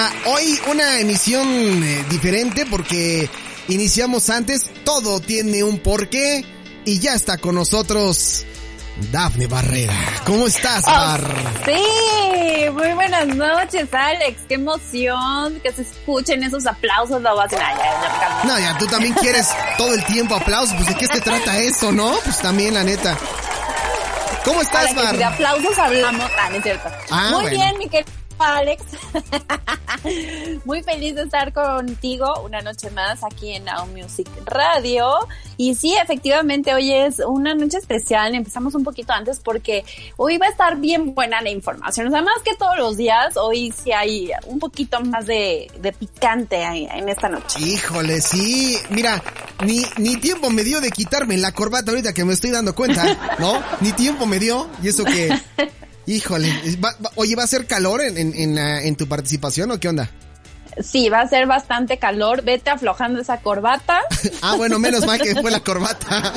Mira, hoy una emisión eh, diferente porque iniciamos antes, todo tiene un porqué y ya está con nosotros Dafne Barrera. ¿Cómo estás, Oh, Bar? Sí, muy buenas noches, Alex. Qué emoción que se escuchen esos aplausos. No, vas a- ya, ya, ya, calma. No, ya tú también quieres todo el tiempo aplausos, pues de qué se trata eso, ¿no? Pues también, la neta. ¿Cómo estás, si de Bar? aplausos hablamos. Ah, no es cierto. Ah, muy bueno. bien, mi querido Alex. muy feliz de estar contigo una noche más aquí en Now Music Radio. Y sí, efectivamente, hoy es una noche especial. Empezamos un poquito antes porque hoy va a estar bien buena la información. O sea, más que todos los días, hoy sí hay un poquito más de, de picante en esta noche. Híjole, sí. Mira, ni, ni tiempo me dio de quitarme la corbata ahorita que me estoy dando cuenta, ¿no? Ni tiempo me dio. Y eso que... Híjole, va- va- oye, ¿va a ser calor en, en, en, ah, en tu participación o qué onda? Sí, va a ser bastante calor. Vete aflojando esa corbata. Ah, bueno, menos mal que fue la corbata.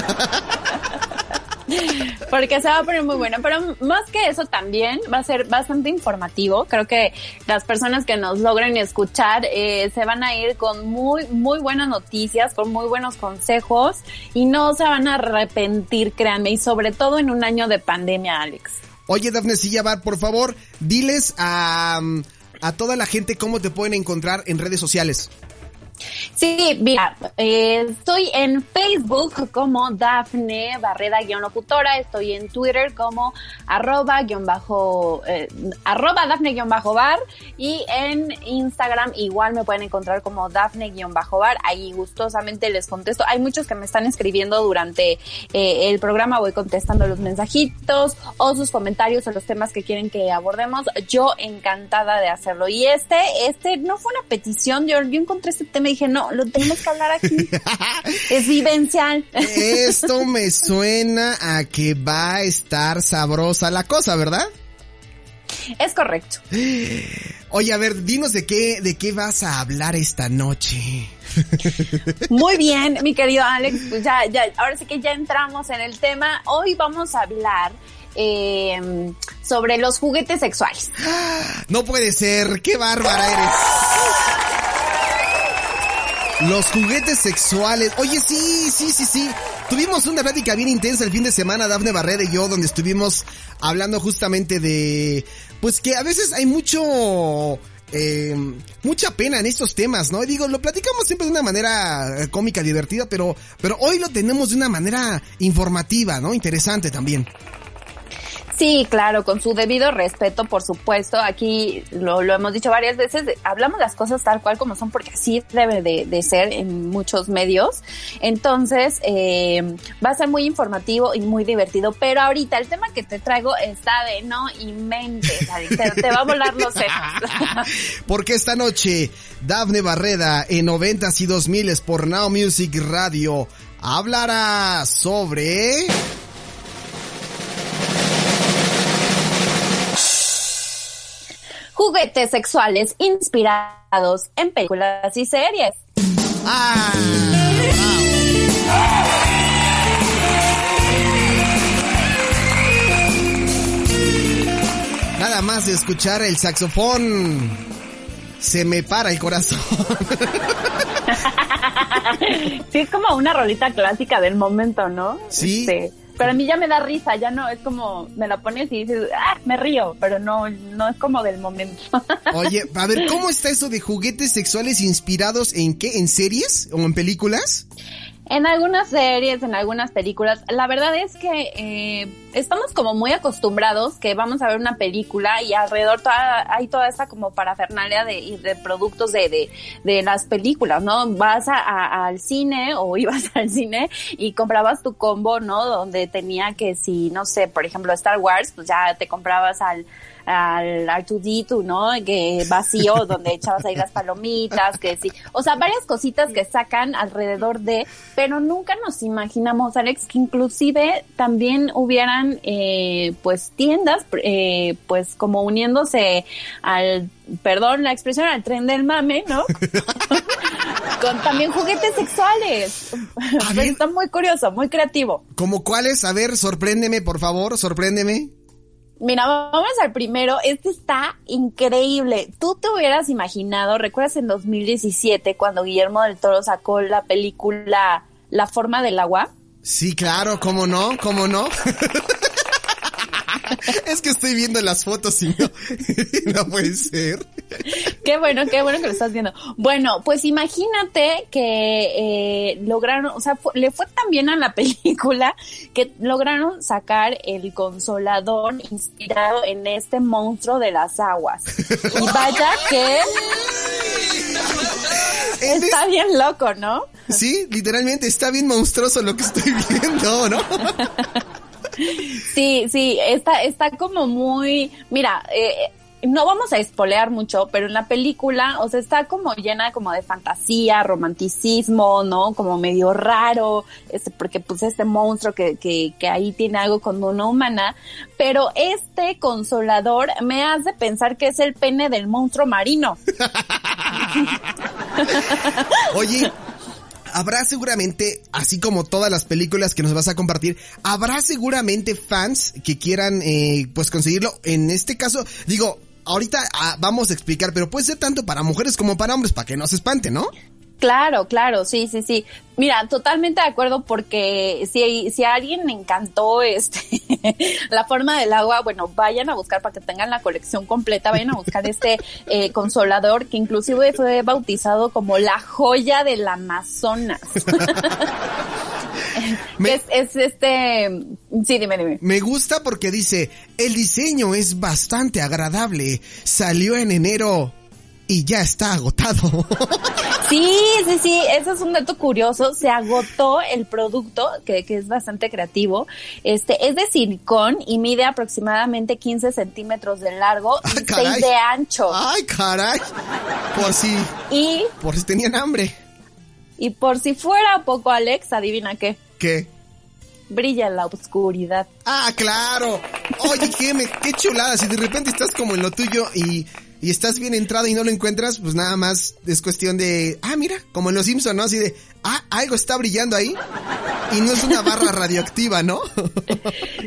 Porque se va a poner muy buena, pero más que eso también va a ser bastante informativo. Creo que las personas que nos logren escuchar eh, se van a ir con muy, muy buenas noticias, con muy buenos consejos y no se van a arrepentir, créanme, y sobre todo en un año de pandemia, Alex. Oye, Dafne Sillabar, por favor, diles a, a toda la gente cómo te pueden encontrar en redes sociales. Sí, mira, eh, estoy en Facebook como Dafne Barreda-locutora, estoy en Twitter como arroba guion bajo, eh, arroba Dafne guion bajo bar y en Instagram igual me pueden encontrar como Dafne guion bajo bar, ahí gustosamente les contesto. Hay muchos que me están escribiendo durante eh, el programa, voy contestando los mensajitos o sus comentarios o los temas que quieren que abordemos. Yo encantada de hacerlo. Y este, este no fue una petición, yo, yo encontré este tema dije, no, lo tenemos que hablar aquí. es vivencial. Esto me suena a que va a estar sabrosa la cosa, ¿verdad? es correcto. Oye, a ver, dinos de qué, de qué vas a hablar esta noche. Muy bien, mi querido Alex, pues ya, ya, ahora sí que ya entramos en el tema. Hoy vamos a hablar eh, sobre los juguetes sexuales. No puede ser, qué bárbara eres. Los juguetes sexuales. Oye, sí, sí, sí, sí. Tuvimos una plática bien intensa el fin de semana, Dafne Barrera y yo, donde estuvimos hablando justamente de, pues que a veces hay mucho, eh, mucha pena en estos temas, ¿no? Y digo, lo platicamos siempre de una manera eh, cómica, divertida, pero, pero hoy lo tenemos de una manera informativa, ¿no? Interesante también. Sí, claro, con su debido respeto, por supuesto. Aquí lo, lo hemos dicho varias veces, hablamos las cosas tal cual como son, porque así debe de, ser en muchos medios. Entonces, eh, va a ser muy informativo y muy divertido. Pero ahorita el tema que te traigo está de no Alex, te, te va a volar los sesos. Porque esta noche, Dafne Barreda en 90s y 2000 por Now Music Radio hablará sobre... Juguetes sexuales inspirados en películas y series. ¡Ah! bravo. Nada más de escuchar el saxofón, se me para el corazón. sí, es como una rolita clásica del momento, ¿no? Sí. Este, pero a mí ya me da risa, ya no, es como, me la pones y dices, ah, me río, pero no, no es como del momento. Oye, a ver, ¿cómo está eso de juguetes sexuales inspirados en qué? ¿En series o en películas? En algunas series, en algunas películas, la verdad es que eh, estamos como muy acostumbrados que vamos a ver una película y alrededor toda, hay toda esta como parafernalia de, de productos de, de, de, las películas, ¿no? Vas a, a, al cine o ibas al cine y comprabas tu combo, ¿no? Donde tenía que si, no sé, por ejemplo Star Wars, pues ya te comprabas al al R2D2, ¿no? Que vacío, donde echabas ahí las palomitas, que sí. O sea, varias cositas que sacan alrededor de, pero nunca nos imaginamos, Alex, que inclusive también hubieran, eh, pues, tiendas, eh, pues, como uniéndose al, perdón la expresión, al tren del mame, ¿no? Con también juguetes sexuales. Pues está muy curioso, muy creativo. ¿Como cuáles? A ver, sorpréndeme, por favor, sorpréndeme. Mira, vamos al primero. Este está increíble. Tú te hubieras imaginado, ¿recuerdas en 2017 cuando Guillermo del Toro sacó la película La forma del agua? Sí, claro, ¿cómo no? ¿Cómo no? es que estoy viendo las fotos y no, no puede ser. Qué bueno, qué bueno que lo estás viendo. Bueno, pues imagínate que eh, lograron, o sea, le fue tan bien a la película que lograron sacar el consolador inspirado en este monstruo de las aguas. Y vaya que está bien loco, ¿no? Sí, literalmente está bien monstruoso lo que estoy viendo, ¿no? Sí, sí, está, está como muy, mira, eh, no vamos a espolear mucho, pero en la película, o sea, está como llena como de fantasía, romanticismo, ¿no? Como medio raro, este, porque pues este monstruo que, que, que ahí tiene algo con una humana, pero este consolador me hace pensar que es el pene del monstruo marino. Oye, habrá seguramente, así como todas las películas que nos vas a compartir, habrá seguramente fans que quieran, eh, pues conseguirlo. En este caso, digo, ahorita ah, vamos a explicar, pero puede ser tanto para mujeres como para hombres, para que no se espante, ¿no? Claro, claro, sí, sí, sí. Mira, totalmente de acuerdo porque si, si a alguien le encantó este la forma del agua, bueno, vayan a buscar para que tengan la colección completa, vayan a buscar este eh, consolador que inclusive fue bautizado como la joya del Amazonas. es, es este, sí, dime, dime. Me gusta porque dice, el diseño es bastante agradable, salió en enero y ya está agotado. Sí, sí, sí, eso es un dato curioso. Se agotó el producto, que, que es bastante creativo. Este, es de silicón y mide aproximadamente 15 centímetros de largo y 6 ah, de ancho. Ay, caray. Por si. Y. Por si tenían hambre. Y por si fuera poco, Alex, adivina qué. ¿Qué? brilla en la oscuridad. Ah, claro. Oye, qué, me, qué chulada. Si de repente estás como en lo tuyo y y estás bien entrada y no lo encuentras, pues nada más es cuestión de, ah, mira, como en los Simpsons, ¿no? Así de, ah, algo está brillando ahí. Y no es una barra radioactiva, ¿no?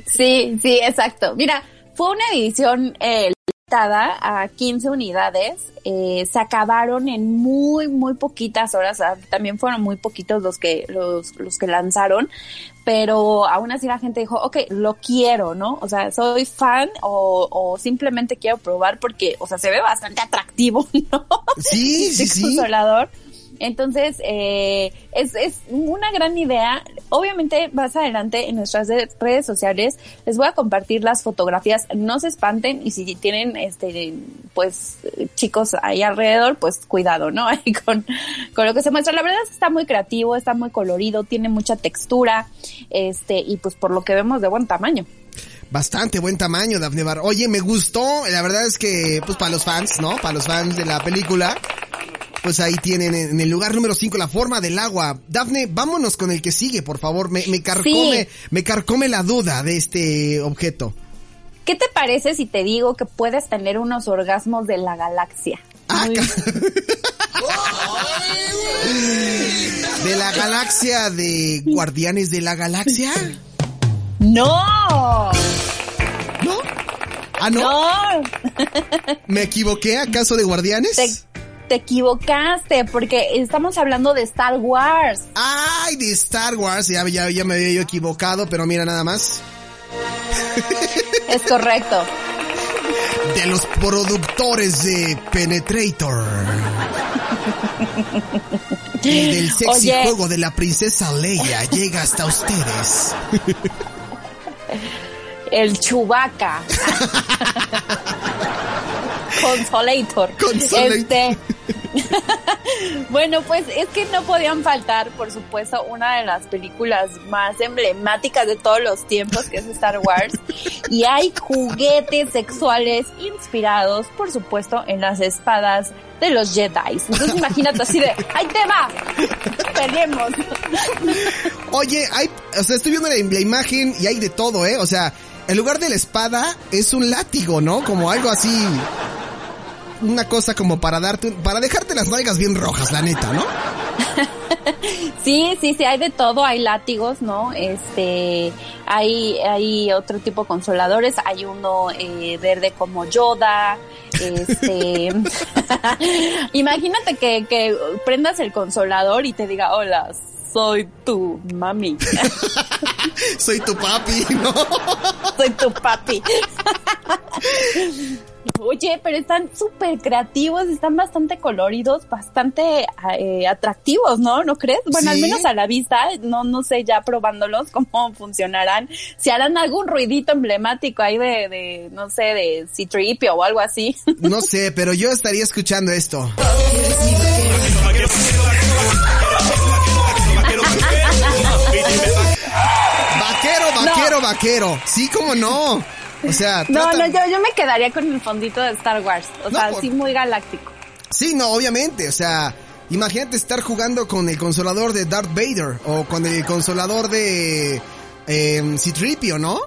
sí, sí, exacto. Mira, fue una edición eh, limitada a 15 unidades. Eh, se acabaron en muy, muy poquitas horas. También fueron muy poquitos los que, los, los que lanzaron pero aún así la gente dijo, ok, lo quiero, ¿no? O sea, soy fan o, o simplemente quiero probar porque, o sea, se ve bastante atractivo, ¿no? Sí, sí, sí. Consolador. Entonces, eh, es, es una gran idea. Obviamente, más adelante en nuestras redes sociales les voy a compartir las fotografías. No se espanten y si tienen, este, pues, chicos ahí alrededor, pues cuidado, ¿no? Ahí con, con lo que se muestra. La verdad es que está muy creativo, está muy colorido, tiene mucha textura, este, y pues por lo que vemos de buen tamaño bastante buen tamaño, Daphne Bar. Oye, me gustó, la verdad es que, pues para los fans, ¿no? Para los fans de la película, pues ahí tienen en el lugar número 5 la forma del agua. Dafne, vámonos con el que sigue, por favor. Me, me carcome, me carcome la duda de este objeto. ¿Qué te parece si te digo que puedes tener unos orgasmos de la galaxia? Ah, ¿De la galaxia de Guardianes de la Galaxia? ¡No! ¿No? ¿Ah, no? no. ¿Me equivoqué acaso de Guardianes? te equivocaste porque estamos hablando de Star Wars. Ay, de Star Wars, ya, ya, ya me había yo equivocado, pero mira nada más. Es correcto. De los productores de Penetrator. y del sexy juego de la princesa Leia llega hasta ustedes. El Chubaca. Consolator. Este, bueno, pues es que no podían faltar, por supuesto, una de las películas más emblemáticas de todos los tiempos, que es Star Wars. y hay juguetes sexuales inspirados, por supuesto, en las espadas de los Jedi. Entonces imagínate así de, ¡ahí te va! Peleemos. Oye, hay, o sea, estoy viendo la, la imagen y hay de todo, ¿eh? O sea, en lugar de la espada es un látigo, ¿no? Como algo así una cosa como para darte, para dejarte las nalgas bien rojas, la neta, ¿no? sí, sí, sí, hay de todo, hay látigos, ¿no? Este, hay, hay otro tipo de consoladores, hay uno eh, verde como Yoda, este, imagínate que, que prendas el consolador y te diga, hola, soy tu mami. soy tu papi, ¿no? soy tu papi. Oye, pero están súper creativos, están bastante coloridos, bastante eh, atractivos, ¿no? ¿No crees? Bueno, al menos a la vista, no, no sé ya probándolos cómo funcionarán. Si harán algún ruidito emblemático ahí de, de no sé, de Citripio o algo así. No sé, pero yo estaría escuchando esto. vaquero, vaquero, vaquero. Sí, como no. O sea, no, no, yo, yo me quedaría con el fondito de Star Wars. O sea, sí, muy galáctico. Sí, no, obviamente. O sea, imagínate estar jugando con el consolador de Darth Vader o con el consolador de eh, Citripio, ¿no?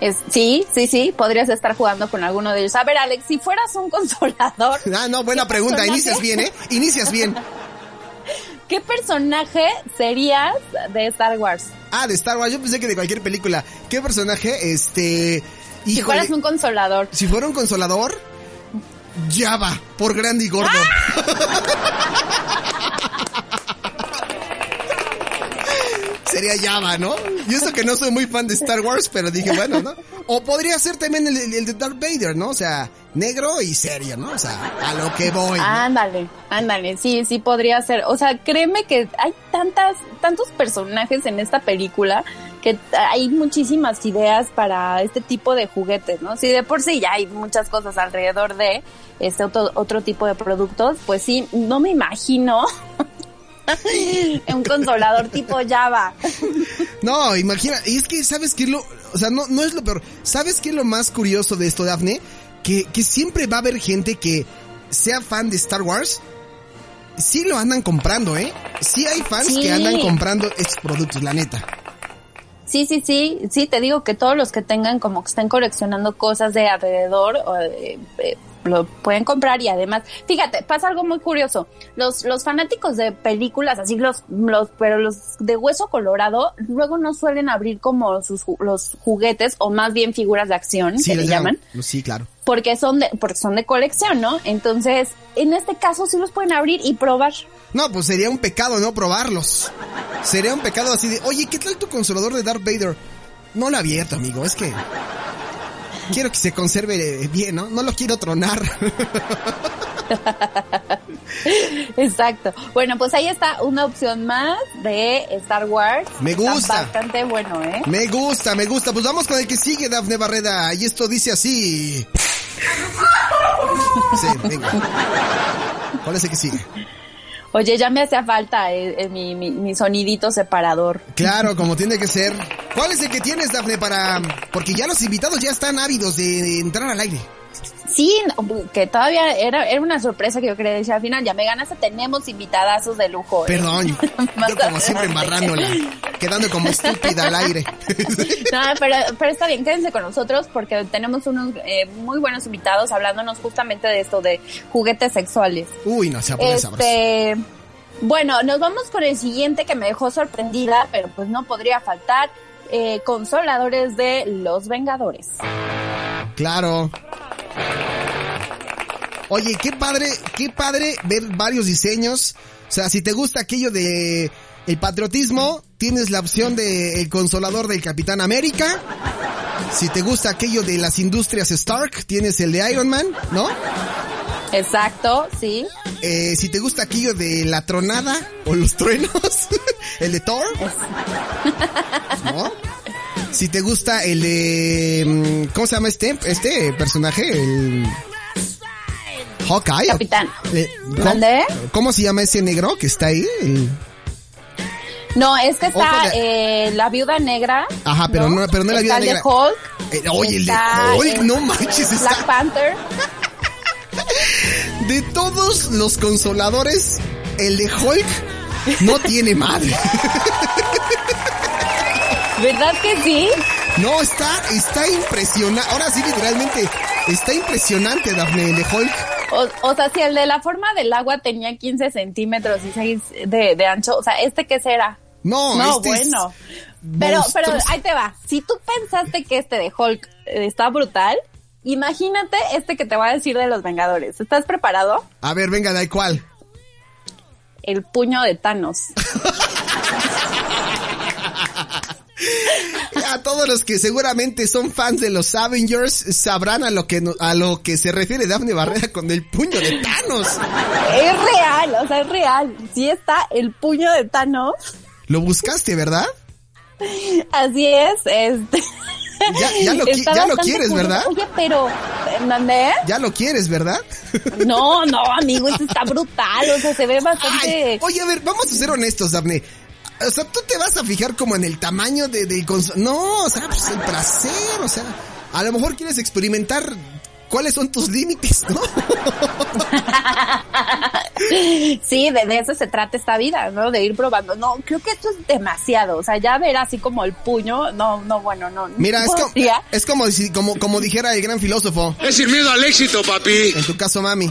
Es, sí, sí, sí, podrías estar jugando con alguno de ellos. A ver, Alex, si fueras un consolador. Ah, no, buena pregunta. Inicias bien, ¿eh? Inicias bien. ¿Qué personaje serías de Star Wars? Ah, de Star Wars. Yo pensé que de cualquier película. ¿Qué personaje? Este. si fueras un consolador. Si fuera un consolador. Java, por grande y gordo. Sería Java, ¿no? Y eso que no soy muy fan de Star Wars, pero dije, bueno, ¿no? O podría ser también el, de Darth Vader, ¿no? O sea, negro y serio, ¿no? O sea, a lo que voy. Ándale, ándale, sí, sí podría ser. O sea, créeme que hay tantas, tantos personajes en esta película que hay muchísimas ideas para este tipo de juguetes, ¿no? Si de por sí ya hay muchas cosas alrededor de este otro, otro tipo de productos, pues sí, no me imagino un consolador tipo Java. No, imagina, y es que sabes qué es lo, o sea, no, no es lo peor. ¿Sabes qué es lo más curioso de esto, Dafne? Que, que siempre va a haber gente que sea fan de Star Wars. Sí lo andan comprando, ¿eh? Sí hay fans que andan comprando estos productos, la neta. Sí, sí, sí, sí, te digo que todos los que tengan como que estén coleccionando cosas de alrededor, o de, lo pueden comprar y además, fíjate, pasa algo muy curioso. Los, los fanáticos de películas, así los, los, pero los de hueso colorado, luego no suelen abrir como sus, los juguetes o más bien figuras de acción, que le llaman. Sí, claro. Porque son de, porque son de colección, ¿no? Entonces, en este caso sí los pueden abrir y probar. No, pues sería un pecado no probarlos. Sería un pecado así de, oye, ¿qué tal tu consolador de Darth Vader? No lo abierto, amigo, es que quiero que se conserve bien, ¿no? No lo quiero tronar. Exacto. Bueno, pues ahí está una opción más de Star Wars. Me gusta. Está bastante bueno, ¿eh? Me gusta, me gusta. Pues vamos con el que sigue, Dafne Barreda. Y esto dice así. Sí, venga. ¿Cuál es el que sigue? Oye, ya me hacía falta eh, eh, mi, mi, sonidito separador. Claro, como tiene que ser. ¿Cuál es el que tienes, Dafne, para...? Porque ya los invitados ya están ávidos de entrar al aire. Sí, que todavía era, era una sorpresa que yo quería decir al final, ya me ganaste, tenemos invitadazos de lujo. ¿eh? Perdón, yo como siempre embarrándola, quedando como estúpida al aire. no, pero, pero está bien, quédense con nosotros porque tenemos unos eh, muy buenos invitados hablándonos justamente de esto, de juguetes sexuales. Uy, no, se ha este, Bueno, nos vamos con el siguiente que me dejó sorprendida, pero pues no podría faltar. Eh, consoladores de los Vengadores. Claro. Oye, qué padre, qué padre ver varios diseños. O sea, si te gusta aquello de el patriotismo, tienes la opción de el consolador del Capitán América. Si te gusta aquello de las industrias Stark, tienes el de Iron Man, ¿no? Exacto, sí. Eh, si te gusta aquello de la tronada o los truenos, el de Thor. ¿No? Si te gusta el de... Mm, ¿Cómo se llama este, este personaje? El... Hawkeye. Capitán. Eh, ¿cómo, se llama ese negro que está ahí? No, es que está eh, la viuda negra. Ajá, pero no, pero no la viuda negra. El de Hulk. Eh, oye, el de Hulk, no manches. Black Panther. De todos los consoladores, el de Hulk no tiene madre. ¿Verdad que sí? No, está, está impresionante. Ahora sí, literalmente, está impresionante, Daphne, el de Hulk. O, sea, si el de la forma del agua tenía 15 centímetros y 6 de, de ancho, o sea, ¿este qué será? No, No, este es bueno. Pero, pero ahí te va. Si tú pensaste que este de Hulk eh, está brutal, imagínate este que te voy a decir de los Vengadores. ¿Estás preparado? A ver, venga, da cuál. El puño de Thanos. A todos los que seguramente son fans de los Avengers sabrán a lo que a lo que se refiere Dafne Barrera con el puño de Thanos. Es real, o sea, es real. Sí está el puño de Thanos. Lo buscaste, ¿verdad? Así es, este. Ya, ya lo, qui- Está ya lo bastante quieres, curioso. ¿verdad? Oye, pero, ¿mandé? Ya lo quieres, ¿verdad? No, no, amigo, este está brutal, o sea, se ve bastante... Ay, oye, a ver, vamos a ser honestos, Dafne. O sea, tú te vas a fijar como en el tamaño de, del No, o sea, pues el trasero, o sea, a lo mejor quieres experimentar cuáles son tus límites, ¿no? Sí, de, de eso se trata esta vida, ¿no? De ir probando. No, creo que esto es demasiado. O sea, ya ver así como el puño, no, no, bueno, no. Mira, es no como, es como, si- como, como dijera el gran filósofo, Es miedo al éxito, papi. en tu caso, mami.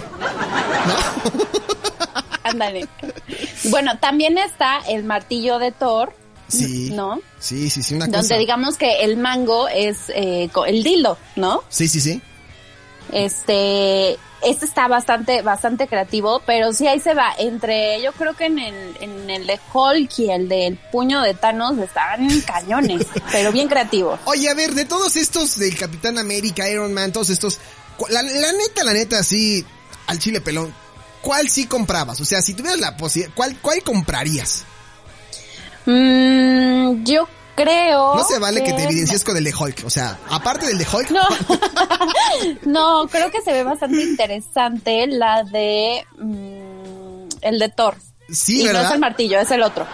Ándale. Bueno, también está el martillo de Thor, Sí. ¿no? Sí, sí, sí, una Donde cosa. digamos que el mango es eh, el dildo, ¿no? Sí, sí, sí. Este, este está bastante, bastante creativo, pero sí ahí se va. Entre, yo creo que en el, en el de Hulk y el del puño de Thanos estaban cañones, pero bien creativos. Oye, a ver, de todos estos del Capitán América, Iron Man, todos estos, la neta, la neta, sí, al chile pelón, ¿cuál sí comprabas? O sea, si tuvieras la posibilidad, ¿cuál, ¿cuál comprarías? Mm, yo creo. No se vale que te evidencies con el de Hulk, o sea, aparte del de Hulk, No, no, creo que se ve bastante interesante la de mm, el de Thor. sí, y no es ¿verdad? el martillo, es el otro.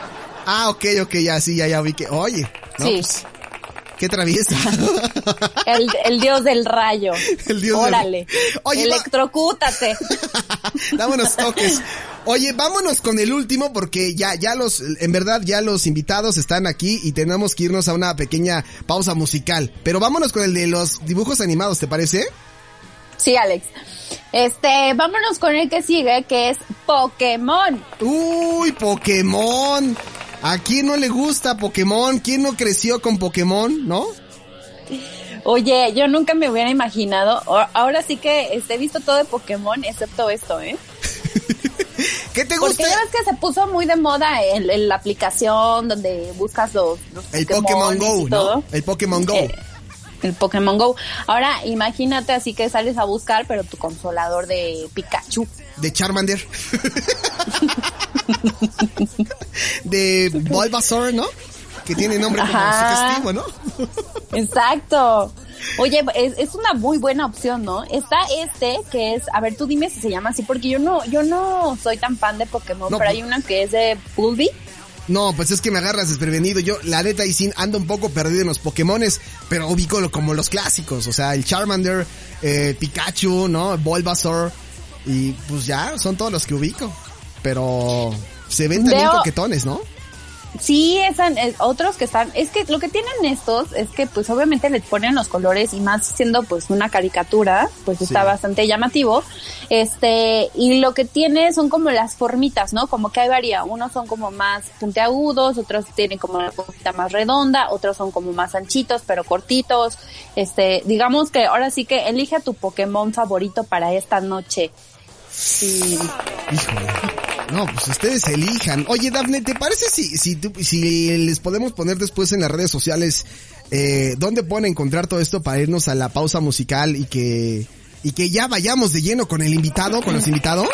Ah, ok, ok, ya, sí, ya, ya vi que, oye, no, Sí. pues, qué traviesa. El, el dios del rayo. El dios del- Órale. Oye, Electrocútate. Dámonos toques. Oye, vámonos con el último porque ya, ya los, en verdad ya los invitados están aquí y tenemos que irnos a una pequeña pausa musical. Pero vámonos con el de los dibujos animados, ¿te parece? Sí, Alex. Este, vámonos con el que sigue, que es Pokémon. Uy, Pokémon. ¿A quién no le gusta Pokémon? ¿Quién no creció con Pokémon, no? Oye, yo nunca me hubiera imaginado. Ahora sí que este, he visto todo de Pokémon, excepto esto, ¿eh? ¿Qué te Porque gusta? ya ves que se puso muy de moda el, el- la aplicación donde buscas los, los El Pokémon Go, y todo. ¿no? El Pokémon Go. Eh, el Pokémon Go. Ahora, imagínate así que sales a buscar, pero tu consolador de Pikachu. De Charmander. de Bulbasaur, ¿no? Que tiene nombre como sugestivo, ¿no? Exacto. Oye, es, es una muy buena opción, ¿no? Está este que es, a ver, tú dime si se llama así, porque yo no, yo no soy tan fan de Pokémon, No, pero pues- hay una que es de Bulby. No, pues es que me agarras desprevenido. Yo, la neta, y sin ando un poco perdido en los Pokémones, pero ubico lo- como los clásicos. O sea, el Charmander, eh, Pikachu, ¿no? Bulbasaur. Y pues ya, son todos los que ubico. Pero se ven también coquetones, ¿no? Sí, están eh, otros que están, es que lo que tienen estos es que pues obviamente les ponen los colores y más siendo pues una caricatura, pues está bastante llamativo. Este, y lo que tiene son como las formitas, ¿no? Como que hay varía, unos son como más puntiagudos, otros tienen como una cosita más redonda, otros son como más anchitos pero cortitos. Este, digamos que ahora sí que elige a tu Pokémon favorito para esta noche. Sí. Híjole. No, pues ustedes elijan. Oye, Dafne, ¿te parece si, si, tú- si les podemos poner después en las redes sociales eh, dónde pueden encontrar todo esto para irnos a la pausa musical y que, y que ya vayamos de lleno con el invitado, con los invitados?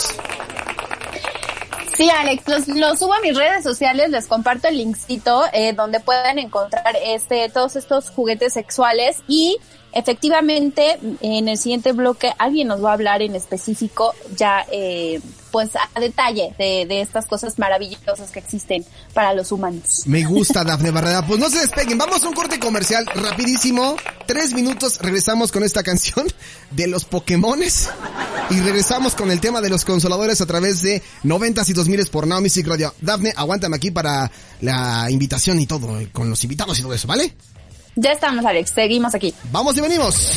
Sí, Alex, los, los subo a mis redes sociales, les comparto el linkcito eh, donde pueden encontrar este todos estos juguetes sexuales y efectivamente en el siguiente bloque alguien nos va a hablar en específico ya eh, pues a detalle de, de estas cosas maravillosas que existen para los humanos. Me gusta, Dafne Barrera. Pues no se despeguen. Vamos a un corte comercial rapidísimo. Tres minutos. Regresamos con esta canción de los Pokémones. Y regresamos con el tema de los consoladores a través de 90s y 2000s por Now Music Radio. Dafne, aguántame aquí para la invitación y todo, eh, con los invitados y todo eso, ¿vale? Ya estamos, Alex, seguimos aquí. Vamos y venimos.